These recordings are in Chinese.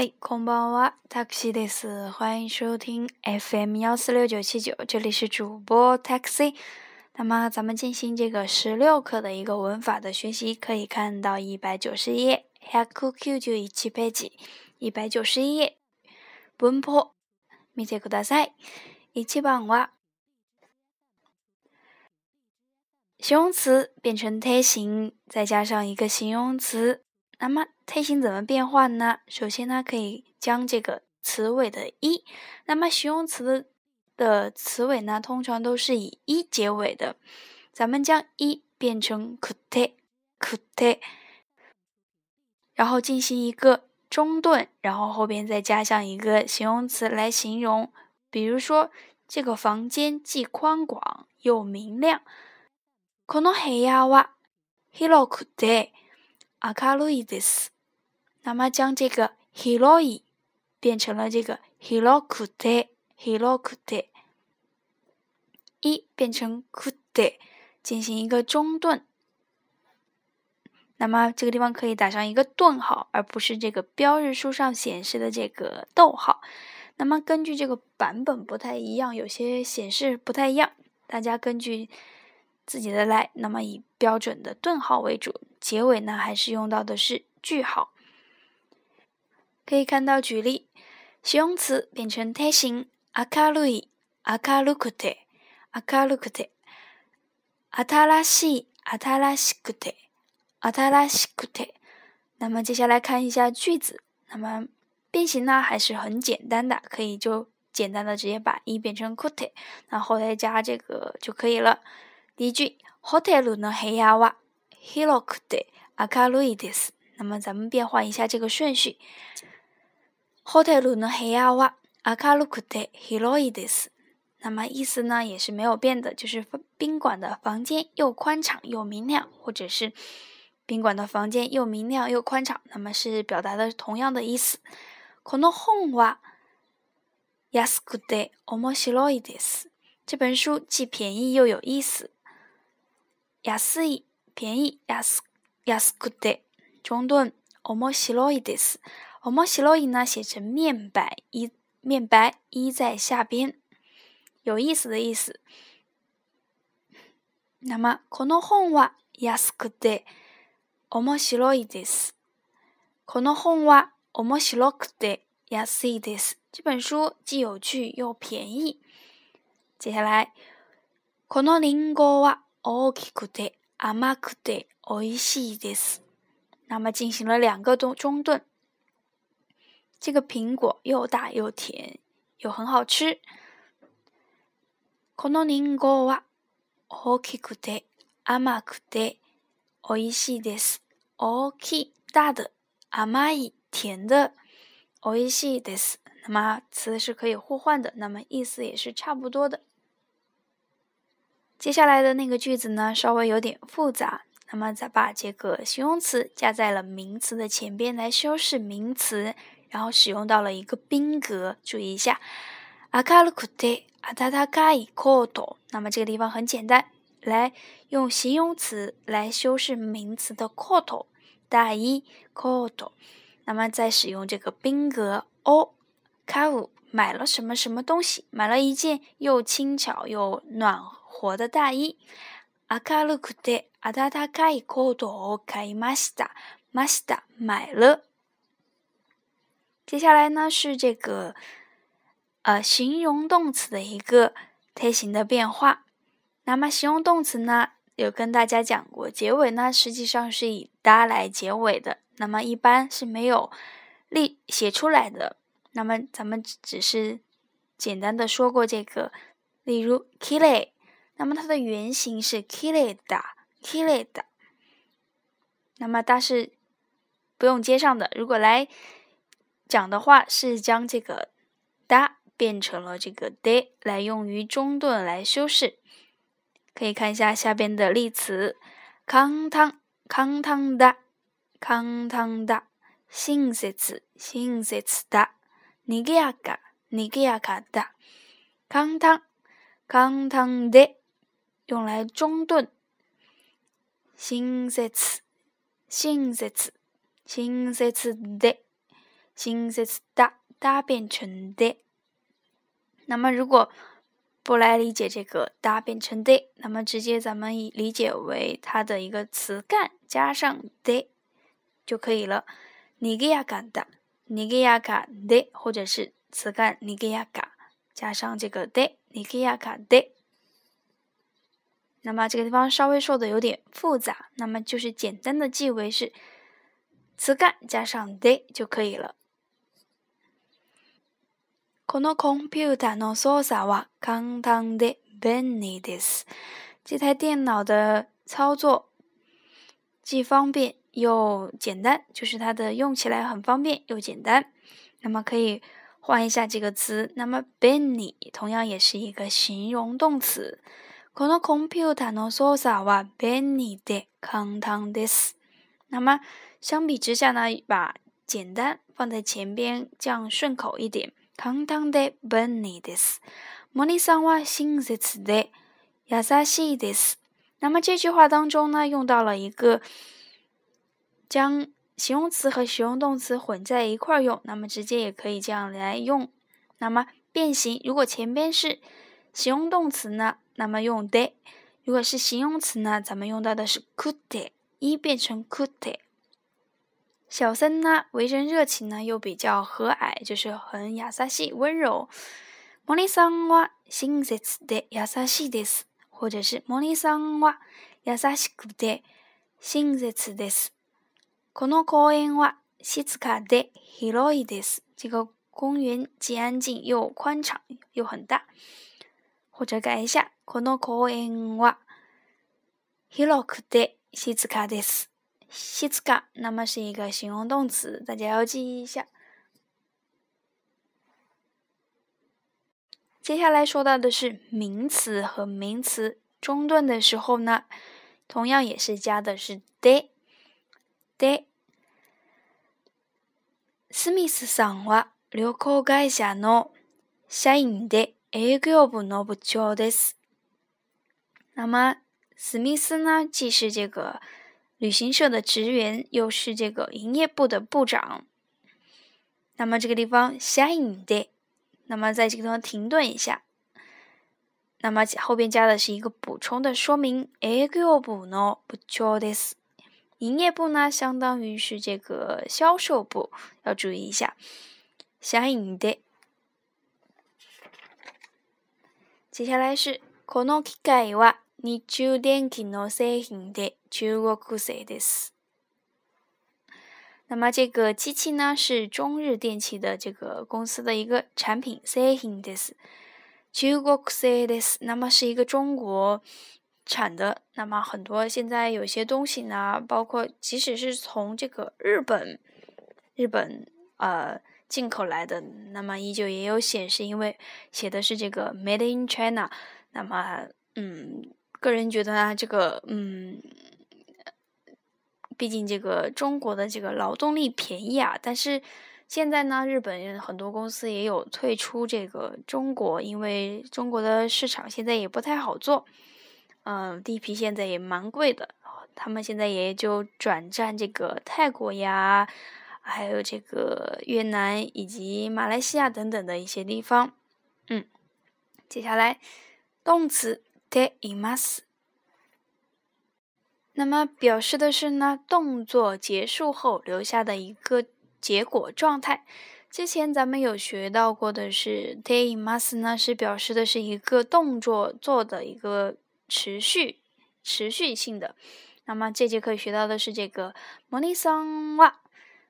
嗨，空包哇，taxi 的是欢迎收听 FM 幺四六九七九，这里是主播 taxi。那么咱们进行这个十六课的一个文法的学习，可以看到一百九十一页，haku q 就一七ページ，一百九十一页，文法見てください。一番は形容词变成体形，再加上一个形容词。 那么体形怎么变换呢？首先呢，可以将这个词尾的“一”，那么形容词的词尾呢，通常都是以“一”结尾的。咱们将“一”变成 “kute kute”，然后进行一个中顿，然后后边再加上一个形容词来形容。比如说，这个房间既宽广又明亮。この部屋は広くて。 明るいです。那么将这个広い变成了这个広くて、広くて，一变成くて，进行一个中顿。那么这个地方可以打上一个顿号，而不是这个标日书上显示的这个逗号。那么根据这个版本不太一样，有些显示不太一样，大家根据。 自己的来，那么以标准的顿号为主，结尾呢还是用到的是句号。可以看到举例，形容词变成体型，明るい、明るくて、明るくて、新しい、新しくて、新しくて。那么接下来看一下句子，那么变形呢还是很简单的，可以就简单的直接把一变成くて，然后再加这个就可以了。 第一句，ホテルの部屋は広くて明るいです。那么咱们变换一下这个顺序，ホテルの部屋は明るくて広いです。那么意思呢也是没有变的，就是宾馆的房间又宽敞又明亮，或者是宾馆的房间又明亮又宽敞，那么是表达的同样的意思。この本は安くて面白いです。这本书既便宜又有意思。 安い、便宜、安、安くて、中顿、面白いです。面白い呢写成面白一，面白一在下边，有意思的意思。那么この本は安くて面白いです。この本は面白くて安いです。这本书既有趣又便宜。接下来，このリンゴは 大きくて甘くて美味しいです。那么进行了两个中中顿。这个苹果又大又甜，又很好吃。このリンゴは大きくて甘くて美味しいです。大きい大的甘い甜的美味しいです。那么词是可以互换的，那么意思也是差不多的。 接下来的那个句子呢，稍微有点复杂。那么，咱把这个形容词加在了名词的前边来修饰名词，然后使用到了一个宾格。注意一下，アカルクテアタタカト。那么这个地方很简单，来用形容词来修饰名词的コト、大イコト。那么再使用这个宾格 o カウ。买了什么什么东西？买了一件又轻巧又暖。活的大衣。明るくて暖かいコートを買いました。ました买了。接下来呢是这个呃形容动词的一个推形的变化。那么形容动词呢有跟大家讲过，结尾呢实际上是以哒来结尾的。那么一般是没有例写出来的。 那么咱们只是简单的说过这个，例如 kile。那么它的原型是 kileda，kileda。那么它是不用接上的。如果来讲的话，是将这个哒变成了这个 de 来用于中顿来修饰。可以看一下下边的例词：康汤、康汤だ、康汤だ、親切、親切だ、 にぎやか、にぎやかだ、康汤、康汤で。用来中顿。新切、新切、新切的、 新日哒哒变成的。那么如果不来理解这个哒变成的，那么直接咱们理解为它的一个词干加上的就可以了。尼给亚嘎哒， 尼给亚嘎的，或者是词干尼给亚嘎加上这个的，尼给亚嘎的。那么这个地方稍微说的有点复杂，那么就是简单的记为是词干加上で就可以了。このコンピュータの操作は簡単で便利です。这台电脑的操作既方便 又简单，就是它的用起来很方便又简单。那么可以换一下这个词，那么便利同样也是一个形容动词。このコンピュータの操作は便利で簡単です。那么相比之下呢，把简单放在前边，这样顺口一点。簡単で便利です。モニさんは親切で優しいです。那么这句话当中呢，用到了一个 将形容词和形容动词混在一块儿用，那么直接也可以这样来用。那么变形，如果前边是形容动词呢？那么用で，如果是形容词呢，咱们用到的是くて，一变成くて。小森呢，为人热情呢，又比较和蔼，就是很雅萨西温柔。モニさんは親切で優しいです，或者是モニさんは優しくて親切です。 この公園は静かで広いです。这个公园既安静又宽敞又很大。或者改一下。この公園は広くて静かです。静か，那么是一个形容动词，大家要记一下。接下来说到的是名词和名词中断的时候呢，同样也是加的是で。 で。スミスさんは旅行会社の社員で営業部の部長です。那么，史密斯呢，既是这个旅行社的职员，又是这个营业部的部长。那么这个地方 shine 的，那么在这个地方停顿一下。那么后边加的是一个补充的说明，営業部の部長です。 营业部呢，相当于是这个销售部，要注意一下 shine 的。接下来是この機械は。日中電気の製品で中国製です。那么这个机器呢，是中日电器的这个公司的一个产品，製品です。中国製です。那么是一个中国 产的，那么很多现在有些东西呢，包括即使是从这个日本日本呃进口来的，那么依旧也有显示，因为写的是这个 “Made in China”。那么，嗯，个人觉得呢，这个嗯，毕竟这个中国的这个劳动力便宜啊，但是现在呢，日本很多公司也有退出这个中国，因为中国的市场现在也不太好做。嗯，地皮现在也蛮贵的，他们现在也就转战这个泰国呀，还有这个越南以及马来西亚等等的一些地方，嗯，接下来动词。ています。那么表示的是呢，动作结束后留下的一个结果状态。之前咱们有学到过的是ています呢，是表示的是一个动作做的一个 持续、持续性的。那么这节课学到的是这个モニさんは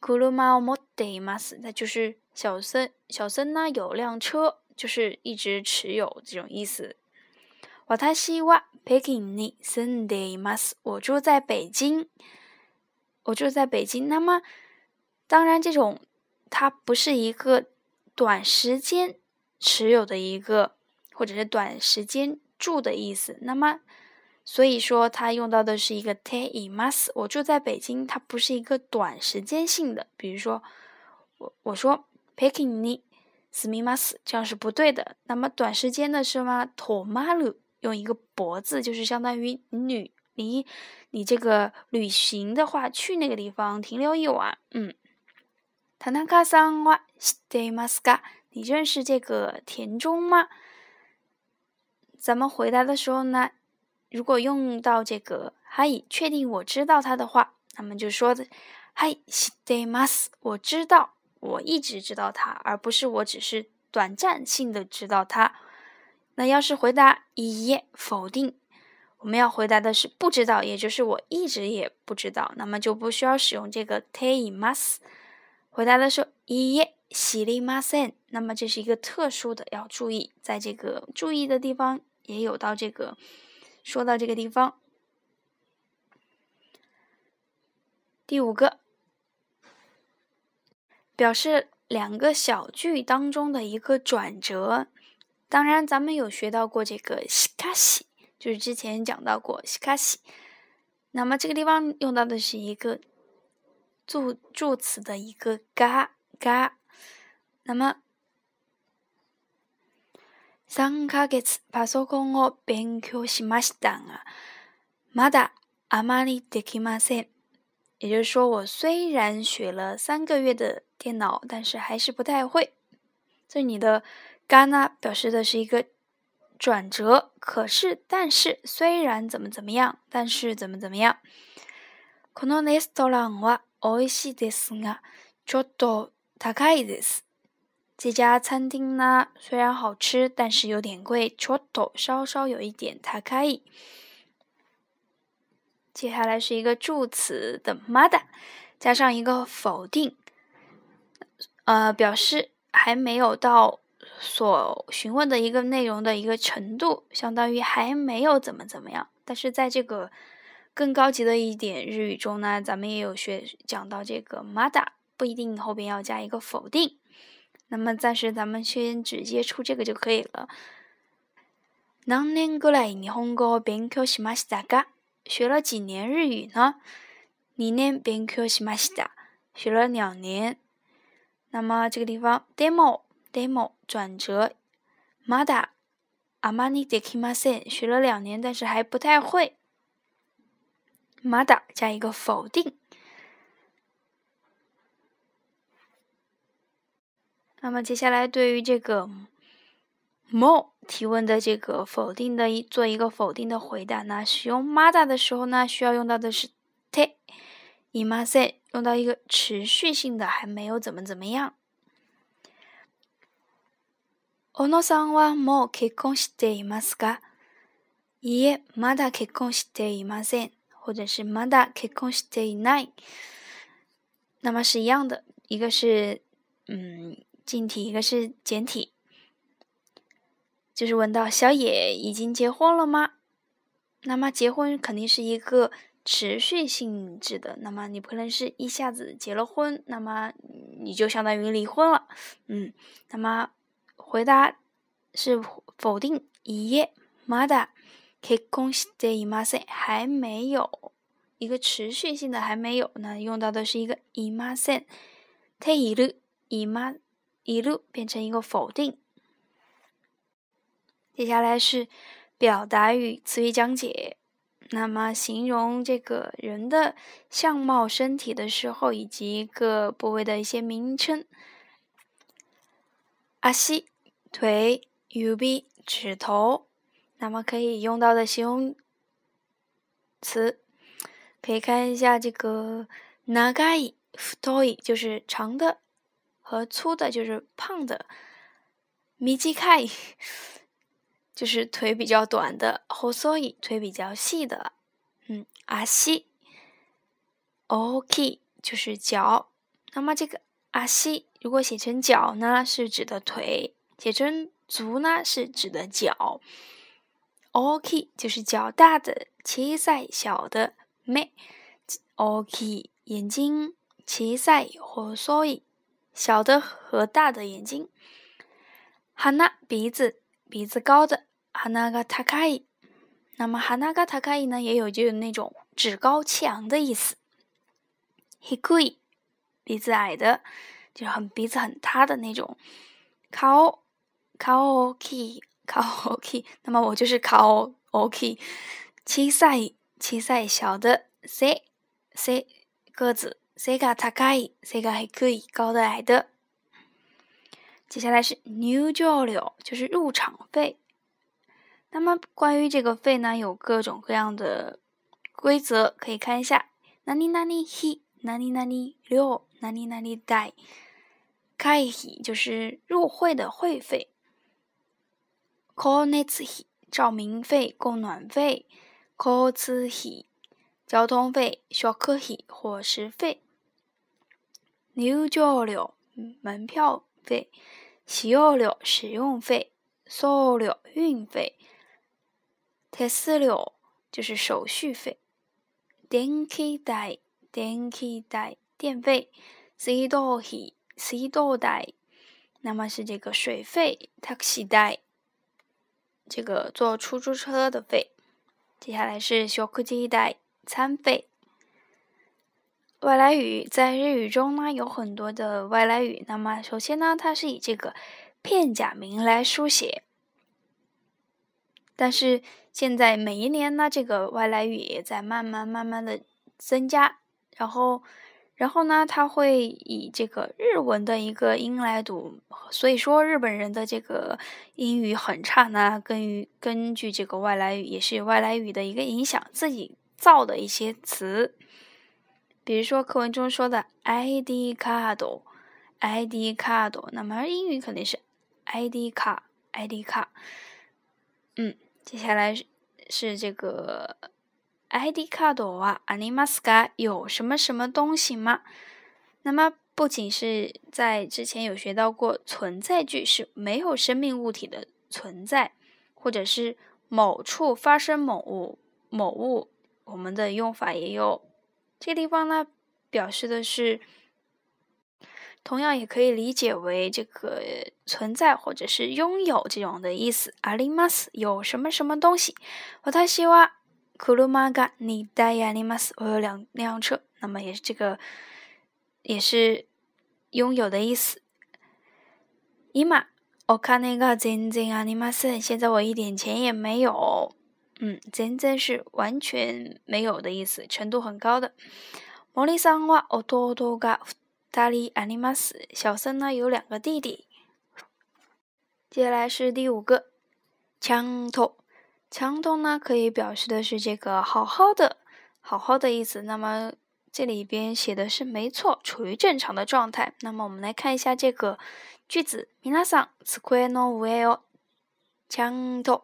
車を持っています。那就是小森，小森呢有辆车，就是一直持有这种意思。私は北京に住んでいます。我住在北京。我住在北京。那么，当然，这种它不是一个短时间持有的一个，或者是短时间 住的意思。那么，所以说它用到的是一个 te imas。我住在北京，它不是一个短时间性的。比如说，我我说北京に住みます，这样是不对的。那么短时间的是吗？托马鲁。用一个“博”字，就是相当于旅离你这个旅行的话，去那个地方停留一晚，嗯， 田中さんは知っていますか？你认识这个田中吗？ 咱们回答的时候呢，如果用到这个“はい”，确定我知道他的话，那么就说的“はい知っています”，我知道，我一直知道他，而不是我只是短暂性的知道他。那要是回答“いいえ”，否定，我们要回答的是不知道，也就是我一直也不知道，那么就不需要使用这个“ています”。回答的是“いいえ”。喜力马森，那么这是一个特殊的，要注意，在这个注意的地方 也有到这个，说到这个地方，第五个，表示两个小句当中的一个转折。当然，咱们有学到过这个“西卡西”，就是之前讲到过“西卡西”。那么这个地方用到的是一个助助词的一个“嘎嘎”。那么。三ヶ月パソコンを勉強しましたが、まだあまりできません。也就是说，我虽然学了三个月的电脑，但是还是不太会。这里的“嘎”呢，表示的是一个转折。可是，但是，虽然怎么怎么样，但是怎么怎么样。このレストランは美味しいですが、ちょっと高いです。 这家餐厅呢，虽然好吃，但是有点贵。ちょっと稍稍有一点高い。接下来是一个助词的まだ，加上一个否定，呃，表示还没有到所询问的一个内容的一个程度，相当于还没有怎么怎么样。但是在这个更高级的一点日语中呢，咱们也有学讲到这个まだ，不一定后边要加一个否定。那么暂时咱们先只接触这个就可以了。何年ぐらい日本語を勉強しましたか？学了几年日语呢？二年勉強しました，学了两年。那么这个地方 demo demo 转折，まだあまりできません，学了两年但是还不太会。まだ加一个否定。 那么接下来，对于这个 “mo” 提问的这个否定的一做一个否定的回答呢，使用 “mada” 的时候呢，需要用到的是 “te”。i m a s e 用到一个持续性的，还没有怎么怎么样。小野さんはもう結婚していますか？いいえ、まだ結婚していません。或者是まだ結婚していない。那么是一样的，一个是嗯。 近体一个是简体，就是问到小野已经结婚了吗？那么结婚肯定是一个持续性质的，那么你不可能是一下子结了婚，那么你就相当于离婚了。嗯，那么回答是否定，一页まだ結婚していません，还没有一个持续性的还没有，那用到的是一个いません。ているいま。 一路变成一个否定。接下来是表达与词语讲解。那么，形容这个人的相貌、身体的时候，以及各部位的一些名称。阿西，腿、右臂、指头。那么可以用到的形容词，可以看一下这个 “nagai futoi”，就是长的。和粗的就是胖的，米吉开就是腿比较短的，后所以腿比较细的，嗯，阿西，OK 就是脚。那么这个阿西如果写成脚呢，是指的腿；写成足呢，是指的脚。OK 就是脚大的，奇塞小的，麦，OK 眼睛，奇塞后所以。小的和大的眼睛，哈娜鼻子鼻子高的哈娜噶塔卡伊，那么哈娜噶塔卡伊呢也有就是那种趾高气昂的意思。黑贵鼻子矮的，就是很鼻子很塌的那种。卡奥卡奥基卡奥基，那么我就是卡奥奥基。七塞七塞小的塞塞个子。背が高い、背が低い、高的矮的。接下来是入場料，就是入场费。那么关于这个费呢，有各种各样的规则，可以看一下。哪里哪里費、哪里哪里料、哪里哪里代。会費就是入会的会费。光熱費、照明费、供暖费。交通費、交通费。食費、伙食费。 交了门票费，写了使用费，收了运费，提私了就是手续费，电器代电器代电费，洗澡费洗澡代，那么是这个水费，taxi 代，这个坐出租车的费，接下来是小吃代餐费。外来语在日语中呢有很多的外来语，那么首先呢，它是以这个片假名来书写，但是现在每一年呢，这个外来语也在慢慢慢慢的增加，然后，然后呢，它会以这个日文的一个音来读，所以说日本人的这个英语很差呢，根于根据这个外来语也是外来语的一个影响自己造的一些词。比如说课文中说的 “i d c a r d i d c a r d 那么英语肯定是 “i d 卡 ”，“i d 卡”。嗯，接下来是这个 “i d cardo 啊 a n i m a s k a 有什么什么东西吗？”那么不仅是在之前有学到过存在句是没有生命物体的存在，或者是某处发生某物某物，我们的用法也有。这个地方呢，表示的是，同样也可以理解为这个存在或者是拥有这种的意思。あります，有什么什么东西。私は車が二台あります。我有两辆车，那么也是这个，也是拥有的意思。今、お金が全然ありません。现在我一点钱也没有。 嗯，真正是完全没有的意思，程度很高的。森さんは弟が二人あります。小森呢有两个弟弟。接下来是第五个，强头。强头呢可以表示的是这个好好的、好好的意思。那么这里边写的是没错，处于正常的状态。那么我们来看一下这个句子：皆さん机の上をちゃんと。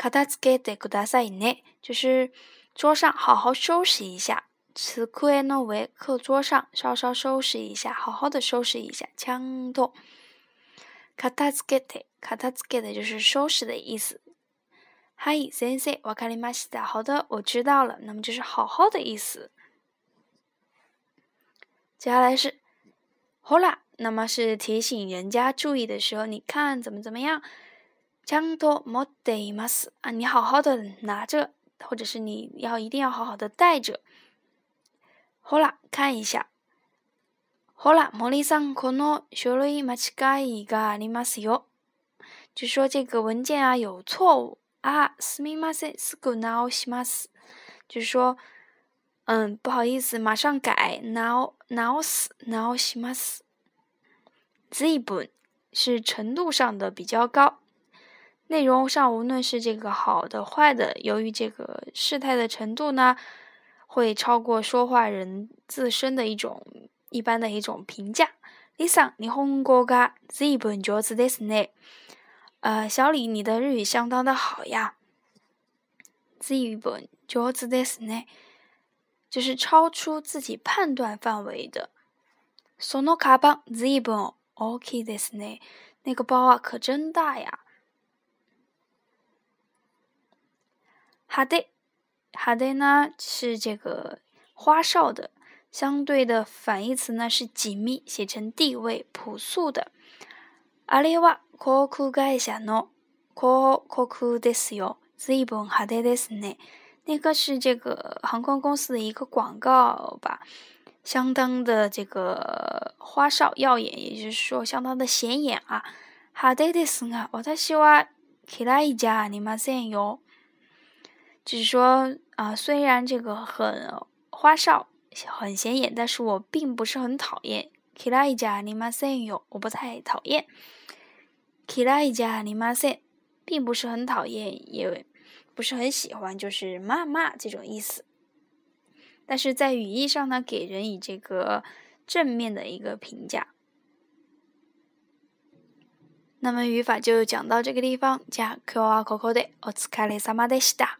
片付けてくださいね，就是桌上好好收拾一下。机の上，课桌上稍稍收拾一下，好好的收拾一下。ちゃんと片付けて、片付けて就是收拾的意思。はい、先生、わかりました。好的，我知道了。那么就是好好的意思。接下来是ほら，那么是提醒人家注意的时候，你看怎么怎么样。 ちゃんと持っています啊！你好好的拿着，或者是你要一定要好好的带着。ほら、看一下。ほら、森さん、この書類間違いがありますよ。就说这个文件啊有错误啊。すみません、すぐ直します。就是说，嗯，不好意思，马上改。直直す、直します。随分是程度上的比较高。 内容上无论是这个好的坏的，由于这个事态的程度呢，会超过说话人自身的一种一般的一种评价。Lisa，日本語が随分上手ですね。呃，小李，你的日语相当的好呀。随分上手ですね，就是超出自己判断范围的。そのカバン随分大きいですね。那个包啊，可真大呀。 哈德，哈德呢是这个花哨的，相对的反义词呢是紧密，写成地位朴素的。阿里瓦航空会社の広告ですよ。随分派手ですね。那个是这个航空公司的一个广告吧，相当的这个花哨耀眼，也就是说相当的显眼啊。派手ですが、私は嫌いじゃありませんよ。 就是说啊，虽然这个很花哨， 很显眼，但是我并不是很讨厌。嫌いじゃありませんよ，我不太讨厌。嫌いじゃありません，并不是很讨厌，也不是很喜欢，就是骂骂这种意思。但是在语义上呢，给人以这个正面的一个评价。那么语法就讲到这个地方。じゃあ今日はここでお疲れ様でした。